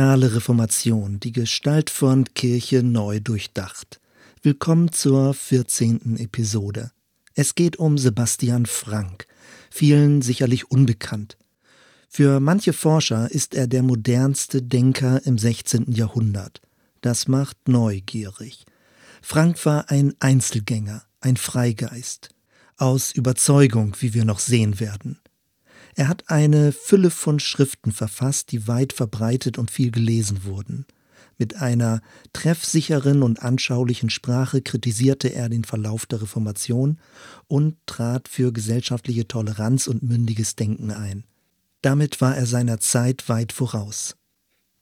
radikale Reformation, die Gestalt von Kirche neu durchdacht. Willkommen zur 14. Episode. Es geht um Sebastian Frank, vielen sicherlich unbekannt. Für manche Forscher ist er der modernste Denker im 16. Jahrhundert. Das macht neugierig. Frank war ein Einzelgänger, ein Freigeist. Aus Überzeugung, wie wir noch sehen werden. Er hat eine Fülle von Schriften verfasst, die weit verbreitet und viel gelesen wurden. Mit einer treffsicheren und anschaulichen Sprache kritisierte er den Verlauf der Reformation und trat für gesellschaftliche Toleranz und mündiges Denken ein. Damit war er seiner Zeit weit voraus.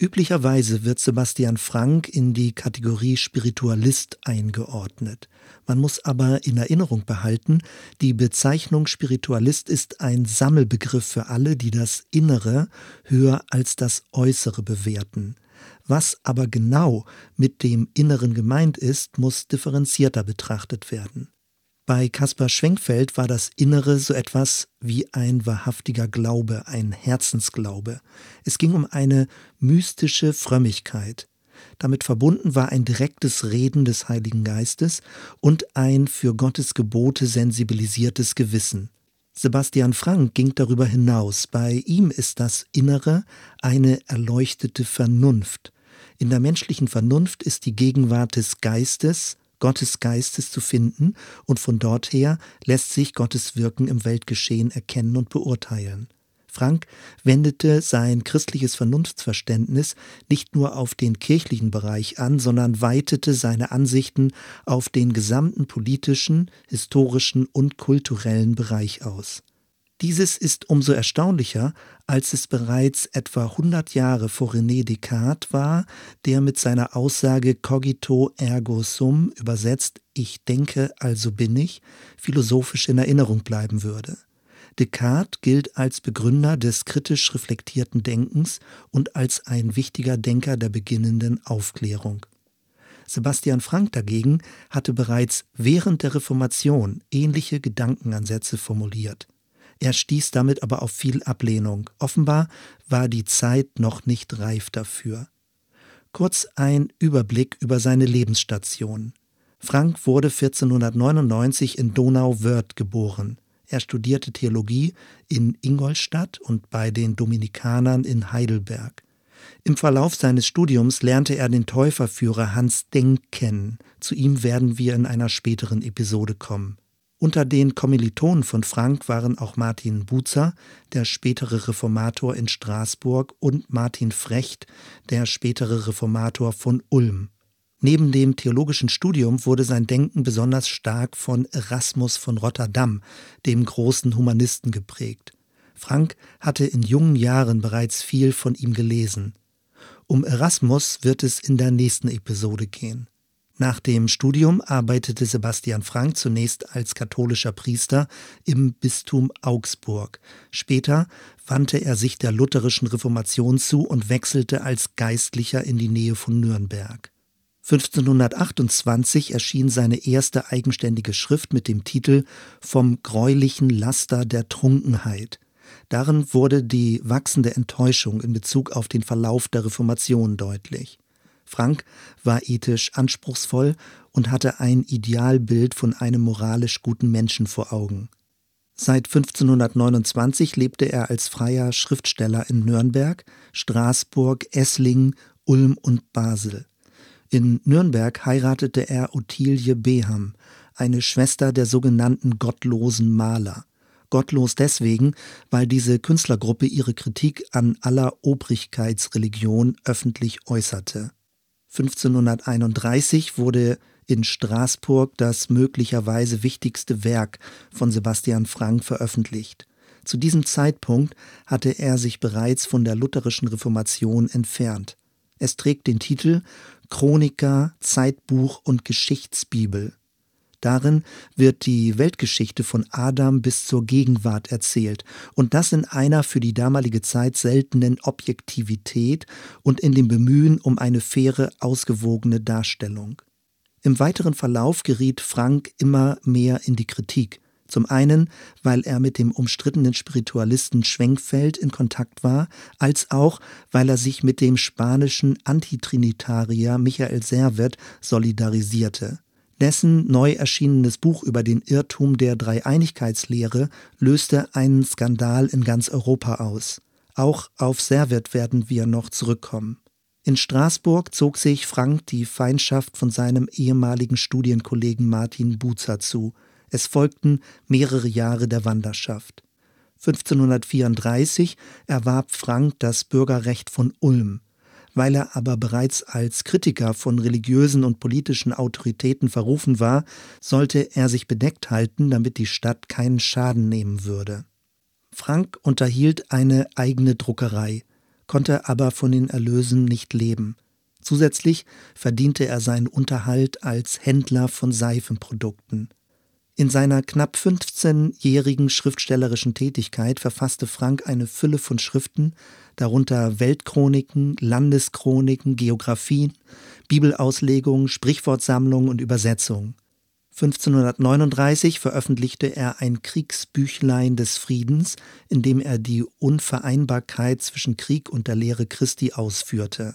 Üblicherweise wird Sebastian Frank in die Kategorie Spiritualist eingeordnet. Man muss aber in Erinnerung behalten, die Bezeichnung Spiritualist ist ein Sammelbegriff für alle, die das Innere höher als das Äußere bewerten. Was aber genau mit dem Inneren gemeint ist, muss differenzierter betrachtet werden. Bei Caspar Schwenkfeld war das Innere so etwas wie ein wahrhaftiger Glaube, ein Herzensglaube. Es ging um eine mystische Frömmigkeit. Damit verbunden war ein direktes Reden des Heiligen Geistes und ein für Gottes Gebote sensibilisiertes Gewissen. Sebastian Frank ging darüber hinaus. Bei ihm ist das Innere eine erleuchtete Vernunft. In der menschlichen Vernunft ist die Gegenwart des Geistes Gottes Geistes zu finden und von dort her lässt sich Gottes Wirken im Weltgeschehen erkennen und beurteilen. Frank wendete sein christliches Vernunftsverständnis nicht nur auf den kirchlichen Bereich an, sondern weitete seine Ansichten auf den gesamten politischen, historischen und kulturellen Bereich aus. Dieses ist umso erstaunlicher, als es bereits etwa 100 Jahre vor René Descartes war, der mit seiner Aussage cogito ergo sum übersetzt ich denke, also bin ich, philosophisch in Erinnerung bleiben würde. Descartes gilt als Begründer des kritisch reflektierten Denkens und als ein wichtiger Denker der beginnenden Aufklärung. Sebastian Frank dagegen hatte bereits während der Reformation ähnliche Gedankenansätze formuliert. Er stieß damit aber auf viel Ablehnung. Offenbar war die Zeit noch nicht reif dafür. Kurz ein Überblick über seine Lebensstation. Frank wurde 1499 in Donauwörth geboren. Er studierte Theologie in Ingolstadt und bei den Dominikanern in Heidelberg. Im Verlauf seines Studiums lernte er den Täuferführer Hans Denk kennen. Zu ihm werden wir in einer späteren Episode kommen. Unter den Kommilitonen von Frank waren auch Martin Buzer, der spätere Reformator in Straßburg, und Martin Frecht, der spätere Reformator von Ulm. Neben dem theologischen Studium wurde sein Denken besonders stark von Erasmus von Rotterdam, dem großen Humanisten, geprägt. Frank hatte in jungen Jahren bereits viel von ihm gelesen. Um Erasmus wird es in der nächsten Episode gehen. Nach dem Studium arbeitete Sebastian Frank zunächst als katholischer Priester im Bistum Augsburg. Später wandte er sich der lutherischen Reformation zu und wechselte als Geistlicher in die Nähe von Nürnberg. 1528 erschien seine erste eigenständige Schrift mit dem Titel Vom greulichen Laster der Trunkenheit. Darin wurde die wachsende Enttäuschung in Bezug auf den Verlauf der Reformation deutlich. Frank war ethisch anspruchsvoll und hatte ein Idealbild von einem moralisch guten Menschen vor Augen. Seit 1529 lebte er als freier Schriftsteller in Nürnberg, Straßburg, Esslingen, Ulm und Basel. In Nürnberg heiratete er Ottilie Beham, eine Schwester der sogenannten gottlosen Maler. Gottlos deswegen, weil diese Künstlergruppe ihre Kritik an aller Obrigkeitsreligion öffentlich äußerte. 1531 wurde in Straßburg das möglicherweise wichtigste Werk von Sebastian Frank veröffentlicht. Zu diesem Zeitpunkt hatte er sich bereits von der lutherischen Reformation entfernt. Es trägt den Titel Chroniker, Zeitbuch und Geschichtsbibel. Darin wird die Weltgeschichte von Adam bis zur Gegenwart erzählt und das in einer für die damalige Zeit seltenen Objektivität und in dem Bemühen um eine faire, ausgewogene Darstellung. Im weiteren Verlauf geriet Frank immer mehr in die Kritik. Zum einen, weil er mit dem umstrittenen Spiritualisten Schwenkfeld in Kontakt war, als auch, weil er sich mit dem spanischen Antitrinitarier Michael Servet solidarisierte. Dessen neu erschienenes Buch über den Irrtum der Dreieinigkeitslehre löste einen Skandal in ganz Europa aus. Auch auf Servet werden wir noch zurückkommen. In Straßburg zog sich Frank die Feindschaft von seinem ehemaligen Studienkollegen Martin Buzer zu. Es folgten mehrere Jahre der Wanderschaft. 1534 erwarb Frank das Bürgerrecht von Ulm. Weil er aber bereits als Kritiker von religiösen und politischen Autoritäten verrufen war, sollte er sich bedeckt halten, damit die Stadt keinen Schaden nehmen würde. Frank unterhielt eine eigene Druckerei, konnte aber von den Erlösen nicht leben. Zusätzlich verdiente er seinen Unterhalt als Händler von Seifenprodukten. In seiner knapp 15-jährigen schriftstellerischen Tätigkeit verfasste Frank eine Fülle von Schriften, darunter Weltchroniken, Landeschroniken, Geographien, Bibelauslegungen, Sprichwortsammlungen und Übersetzungen. 1539 veröffentlichte er ein Kriegsbüchlein des Friedens, in dem er die Unvereinbarkeit zwischen Krieg und der Lehre Christi ausführte.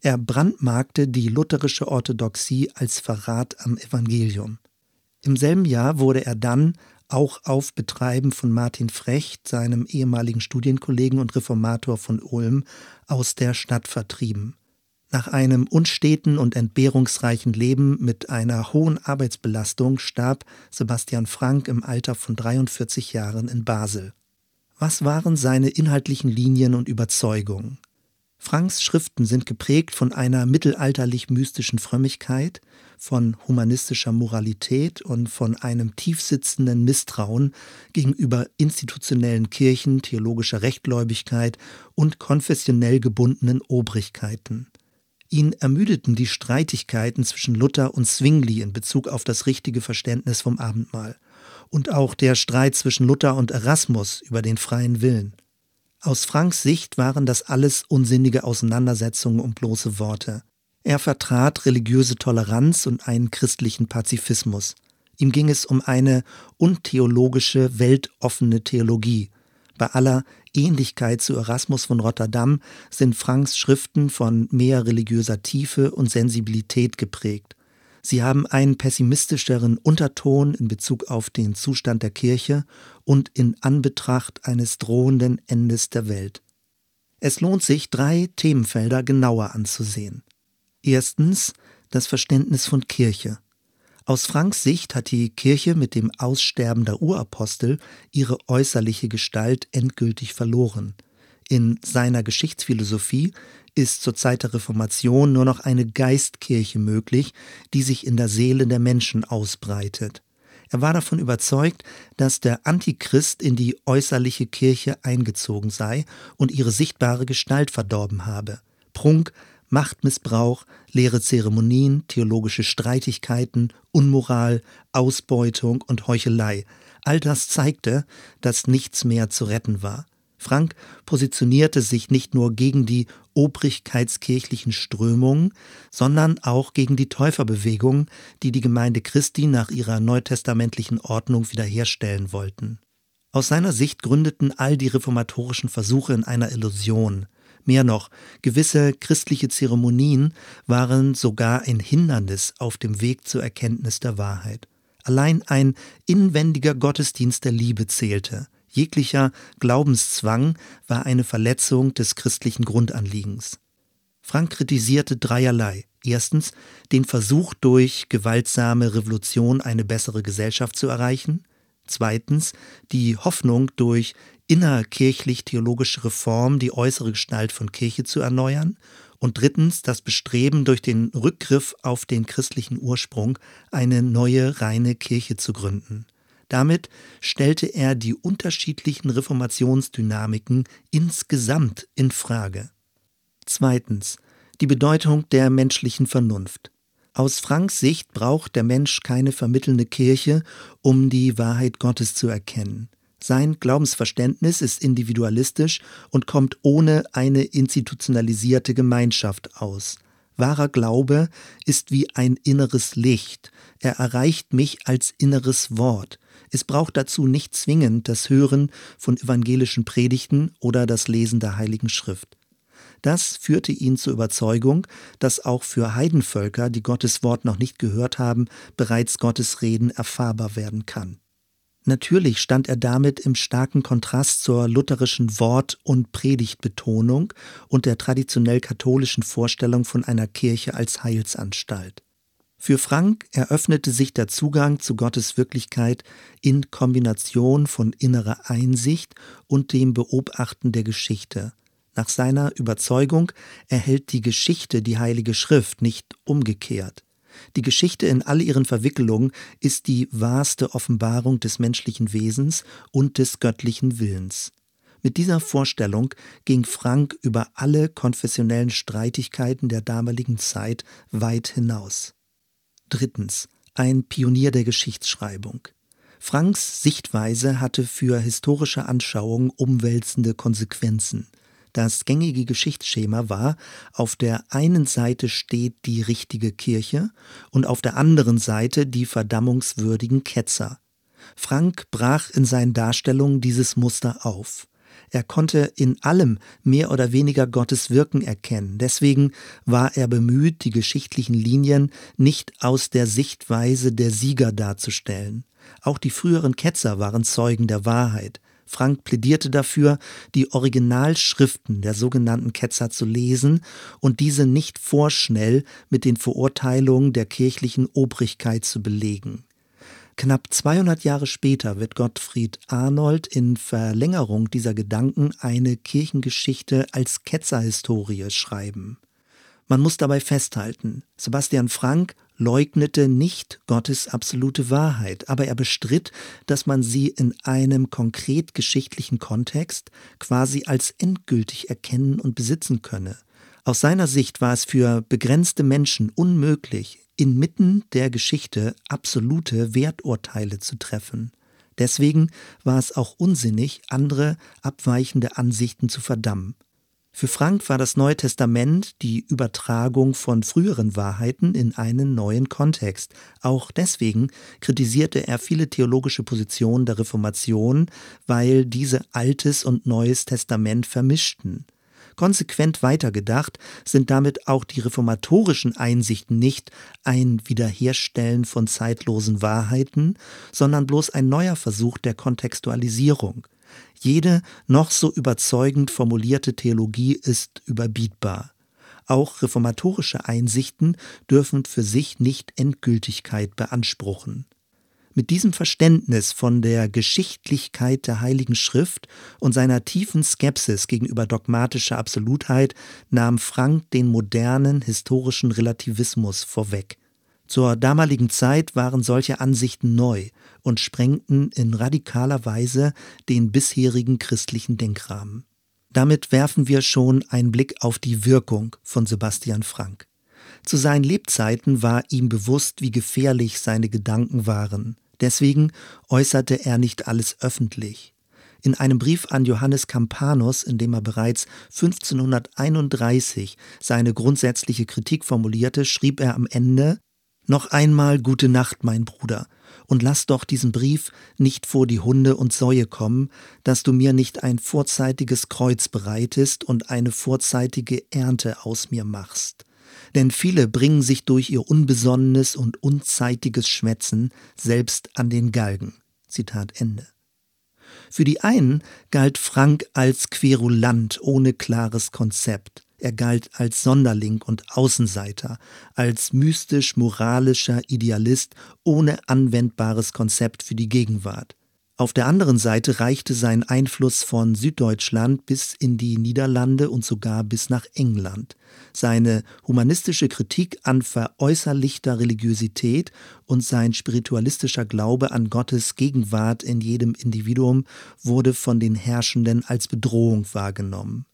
Er brandmarkte die lutherische Orthodoxie als Verrat am Evangelium. Im selben Jahr wurde er dann, auch auf Betreiben von Martin Frecht, seinem ehemaligen Studienkollegen und Reformator von Ulm, aus der Stadt vertrieben. Nach einem unsteten und entbehrungsreichen Leben mit einer hohen Arbeitsbelastung starb Sebastian Frank im Alter von 43 Jahren in Basel. Was waren seine inhaltlichen Linien und Überzeugungen? Franks Schriften sind geprägt von einer mittelalterlich-mystischen Frömmigkeit, von humanistischer Moralität und von einem tiefsitzenden Misstrauen gegenüber institutionellen Kirchen, theologischer Rechtgläubigkeit und konfessionell gebundenen Obrigkeiten. Ihn ermüdeten die Streitigkeiten zwischen Luther und Zwingli in Bezug auf das richtige Verständnis vom Abendmahl und auch der Streit zwischen Luther und Erasmus über den freien Willen. Aus Franks Sicht waren das alles unsinnige Auseinandersetzungen um bloße Worte. Er vertrat religiöse Toleranz und einen christlichen Pazifismus. Ihm ging es um eine untheologische, weltoffene Theologie. Bei aller Ähnlichkeit zu Erasmus von Rotterdam sind Franks Schriften von mehr religiöser Tiefe und Sensibilität geprägt. Sie haben einen pessimistischeren Unterton in Bezug auf den Zustand der Kirche und in Anbetracht eines drohenden Endes der Welt. Es lohnt sich, drei Themenfelder genauer anzusehen. Erstens das Verständnis von Kirche. Aus Franks Sicht hat die Kirche mit dem Aussterben der Urapostel ihre äußerliche Gestalt endgültig verloren. In seiner Geschichtsphilosophie ist zur Zeit der Reformation nur noch eine Geistkirche möglich, die sich in der Seele der Menschen ausbreitet. Er war davon überzeugt, dass der Antichrist in die äußerliche Kirche eingezogen sei und ihre sichtbare Gestalt verdorben habe. Prunk, Machtmissbrauch, leere Zeremonien, theologische Streitigkeiten, Unmoral, Ausbeutung und Heuchelei. All das zeigte, dass nichts mehr zu retten war. Frank positionierte sich nicht nur gegen die obrigkeitskirchlichen Strömungen, sondern auch gegen die Täuferbewegung, die die Gemeinde Christi nach ihrer neutestamentlichen Ordnung wiederherstellen wollten. Aus seiner Sicht gründeten all die reformatorischen Versuche in einer Illusion. Mehr noch, gewisse christliche Zeremonien waren sogar ein Hindernis auf dem Weg zur Erkenntnis der Wahrheit. Allein ein inwendiger Gottesdienst der Liebe zählte. Jeglicher Glaubenszwang war eine Verletzung des christlichen Grundanliegens. Frank kritisierte dreierlei. Erstens den Versuch, durch gewaltsame Revolution eine bessere Gesellschaft zu erreichen. Zweitens die Hoffnung, durch innerkirchlich-theologische Reform die äußere Gestalt von Kirche zu erneuern. Und drittens das Bestreben, durch den Rückgriff auf den christlichen Ursprung eine neue reine Kirche zu gründen. Damit stellte er die unterschiedlichen Reformationsdynamiken insgesamt in Frage. Zweitens die Bedeutung der menschlichen Vernunft. Aus Franks Sicht braucht der Mensch keine vermittelnde Kirche, um die Wahrheit Gottes zu erkennen. Sein Glaubensverständnis ist individualistisch und kommt ohne eine institutionalisierte Gemeinschaft aus. Wahrer Glaube ist wie ein inneres Licht. Er erreicht mich als inneres Wort. Es braucht dazu nicht zwingend das Hören von evangelischen Predigten oder das Lesen der Heiligen Schrift. Das führte ihn zur Überzeugung, dass auch für Heidenvölker, die Gottes Wort noch nicht gehört haben, bereits Gottes Reden erfahrbar werden kann. Natürlich stand er damit im starken Kontrast zur lutherischen Wort- und Predigtbetonung und der traditionell katholischen Vorstellung von einer Kirche als Heilsanstalt. Für Frank eröffnete sich der Zugang zu Gottes Wirklichkeit in Kombination von innerer Einsicht und dem Beobachten der Geschichte. Nach seiner Überzeugung erhält die Geschichte die Heilige Schrift, nicht umgekehrt. Die Geschichte in all ihren Verwickelungen ist die wahrste Offenbarung des menschlichen Wesens und des göttlichen Willens. Mit dieser Vorstellung ging Frank über alle konfessionellen Streitigkeiten der damaligen Zeit weit hinaus. Drittens. Ein Pionier der Geschichtsschreibung. Franks Sichtweise hatte für historische Anschauungen umwälzende Konsequenzen. Das gängige Geschichtsschema war, auf der einen Seite steht die richtige Kirche und auf der anderen Seite die verdammungswürdigen Ketzer. Frank brach in seinen Darstellungen dieses Muster auf. Er konnte in allem mehr oder weniger Gottes Wirken erkennen. Deswegen war er bemüht, die geschichtlichen Linien nicht aus der Sichtweise der Sieger darzustellen. Auch die früheren Ketzer waren Zeugen der Wahrheit. Frank plädierte dafür, die Originalschriften der sogenannten Ketzer zu lesen und diese nicht vorschnell mit den Verurteilungen der kirchlichen Obrigkeit zu belegen. Knapp 200 Jahre später wird Gottfried Arnold in Verlängerung dieser Gedanken eine Kirchengeschichte als Ketzerhistorie schreiben. Man muss dabei festhalten, Sebastian Frank leugnete nicht Gottes absolute Wahrheit, aber er bestritt, dass man sie in einem konkret geschichtlichen Kontext quasi als endgültig erkennen und besitzen könne. Aus seiner Sicht war es für begrenzte Menschen unmöglich, inmitten der Geschichte absolute Werturteile zu treffen. Deswegen war es auch unsinnig, andere abweichende Ansichten zu verdammen. Für Frank war das Neue Testament die Übertragung von früheren Wahrheiten in einen neuen Kontext. Auch deswegen kritisierte er viele theologische Positionen der Reformation, weil diese Altes und Neues Testament vermischten. Konsequent weitergedacht sind damit auch die reformatorischen Einsichten nicht ein Wiederherstellen von zeitlosen Wahrheiten, sondern bloß ein neuer Versuch der Kontextualisierung. Jede noch so überzeugend formulierte Theologie ist überbietbar. Auch reformatorische Einsichten dürfen für sich nicht Endgültigkeit beanspruchen. Mit diesem Verständnis von der Geschichtlichkeit der Heiligen Schrift und seiner tiefen Skepsis gegenüber dogmatischer Absolutheit nahm Frank den modernen historischen Relativismus vorweg. Zur damaligen Zeit waren solche Ansichten neu und sprengten in radikaler Weise den bisherigen christlichen Denkrahmen. Damit werfen wir schon einen Blick auf die Wirkung von Sebastian Frank. Zu seinen Lebzeiten war ihm bewusst, wie gefährlich seine Gedanken waren. Deswegen äußerte er nicht alles öffentlich. In einem Brief an Johannes Campanus, in dem er bereits 1531 seine grundsätzliche Kritik formulierte, schrieb er am Ende Noch einmal gute Nacht, mein Bruder, und lass doch diesen Brief nicht vor die Hunde und Säue kommen, dass du mir nicht ein vorzeitiges Kreuz bereitest und eine vorzeitige Ernte aus mir machst denn viele bringen sich durch ihr unbesonnenes und unzeitiges Schwätzen selbst an den Galgen. Zitat Ende. Für die einen galt Frank als Querulant ohne klares Konzept. Er galt als Sonderling und Außenseiter, als mystisch-moralischer Idealist ohne anwendbares Konzept für die Gegenwart. Auf der anderen Seite reichte sein Einfluss von Süddeutschland bis in die Niederlande und sogar bis nach England. Seine humanistische Kritik an veräußerlichter Religiosität und sein spiritualistischer Glaube an Gottes Gegenwart in jedem Individuum wurde von den Herrschenden als Bedrohung wahrgenommen.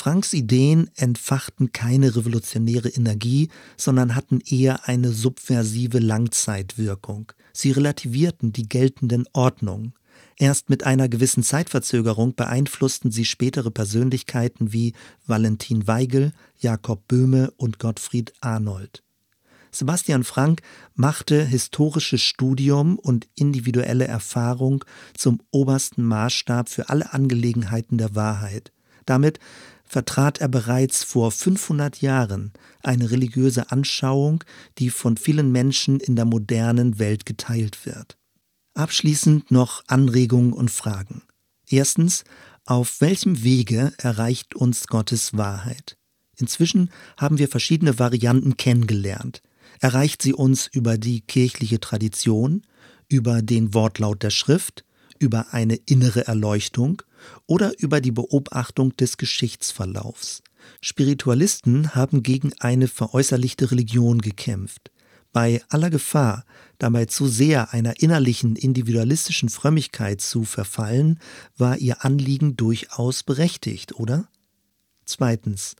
Franks Ideen entfachten keine revolutionäre Energie, sondern hatten eher eine subversive Langzeitwirkung. Sie relativierten die geltenden Ordnungen. Erst mit einer gewissen Zeitverzögerung beeinflussten sie spätere Persönlichkeiten wie Valentin Weigel, Jakob Böhme und Gottfried Arnold. Sebastian Frank machte historisches Studium und individuelle Erfahrung zum obersten Maßstab für alle Angelegenheiten der Wahrheit. Damit vertrat er bereits vor 500 Jahren eine religiöse Anschauung, die von vielen Menschen in der modernen Welt geteilt wird. Abschließend noch Anregungen und Fragen. Erstens, auf welchem Wege erreicht uns Gottes Wahrheit? Inzwischen haben wir verschiedene Varianten kennengelernt. Erreicht sie uns über die kirchliche Tradition, über den Wortlaut der Schrift, über eine innere Erleuchtung oder über die Beobachtung des Geschichtsverlaufs? Spiritualisten haben gegen eine veräußerlichte Religion gekämpft. Bei aller Gefahr, dabei zu sehr einer innerlichen individualistischen Frömmigkeit zu verfallen, war ihr Anliegen durchaus berechtigt, oder? Zweitens.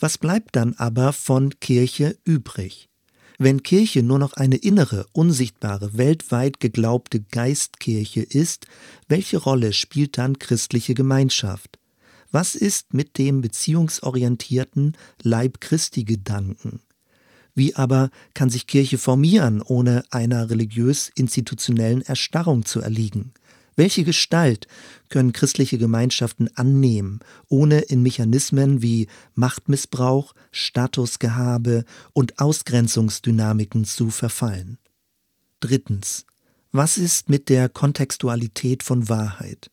Was bleibt dann aber von Kirche übrig? Wenn Kirche nur noch eine innere, unsichtbare, weltweit geglaubte Geistkirche ist, welche Rolle spielt dann christliche Gemeinschaft? Was ist mit dem beziehungsorientierten Leib Christi Gedanken? Wie aber kann sich Kirche formieren, ohne einer religiös-institutionellen Erstarrung zu erliegen? Welche Gestalt können christliche Gemeinschaften annehmen, ohne in Mechanismen wie Machtmissbrauch, Statusgehabe und Ausgrenzungsdynamiken zu verfallen? Drittens. Was ist mit der Kontextualität von Wahrheit?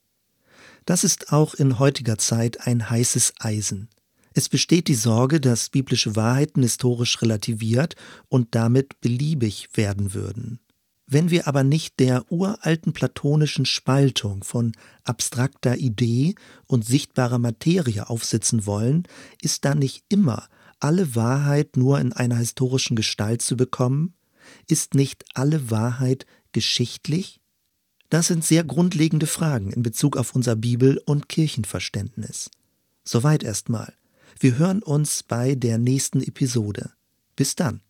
Das ist auch in heutiger Zeit ein heißes Eisen. Es besteht die Sorge, dass biblische Wahrheiten historisch relativiert und damit beliebig werden würden. Wenn wir aber nicht der uralten platonischen Spaltung von abstrakter Idee und sichtbarer Materie aufsitzen wollen, ist da nicht immer alle Wahrheit nur in einer historischen Gestalt zu bekommen? Ist nicht alle Wahrheit geschichtlich? Das sind sehr grundlegende Fragen in Bezug auf unser Bibel- und Kirchenverständnis. Soweit erstmal. Wir hören uns bei der nächsten Episode. Bis dann.